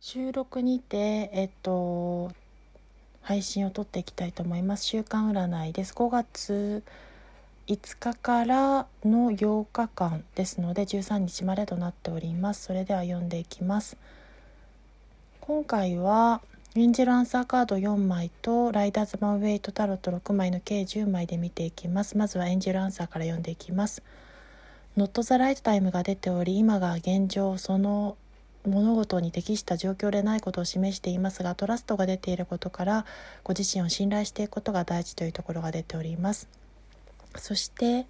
収録にてえっと配信を撮っていきたいと思います。週間占いです。5月5日からの8日間ですので13日までとなっております。それでは読んでいきます。今回はエンジェルアンサーカード4枚とライダーズマンウェイトタロット6枚の計10枚で見ていきます。まずはエンジェルアンサーから読んでいきます。ノットザライトタイムが出ており今が現状その物事に適した状況でないことを示していますが trust が出ていることからご自身を信頼していくことが大事というところが出ております。そして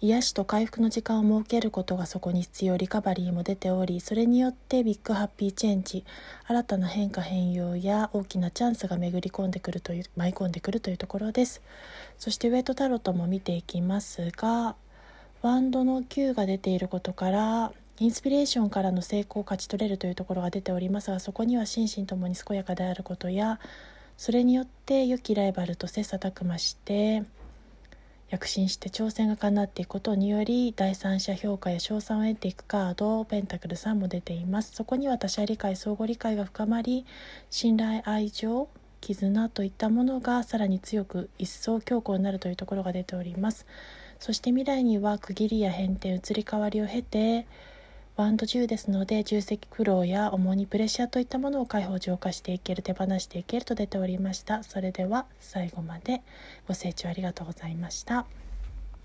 癒しと回復の時間を設けることがそこに必要。 recovery も出ておりそれによって big happy change 新たな変化変容や大きなチャンスが巡り込んでくるという舞い込んでくるというところです。そしてウェイトタロットも見ていきますがワンドの9が出ていることからインスピレーションからの成功を勝ち取れるというところが出ておりますがそこには心身ともに健やかであることやそれによって良きライバルと切磋琢磨して躍進して挑戦が叶っていくことにより第三者評価や賞賛を得ていくカードペンタクル3も出ています。そこには他者理解相互理解が深まり信頼愛情絆といったものがさらに強く一層強固になるというところが出ております。そして未来には区切りや変転移り変わりを経てバンド10ですので重積苦労や重荷プレッシャーといったものを解放浄化していける手放していけると出ておりましたそれでは最後までご清聴ありがとうございました。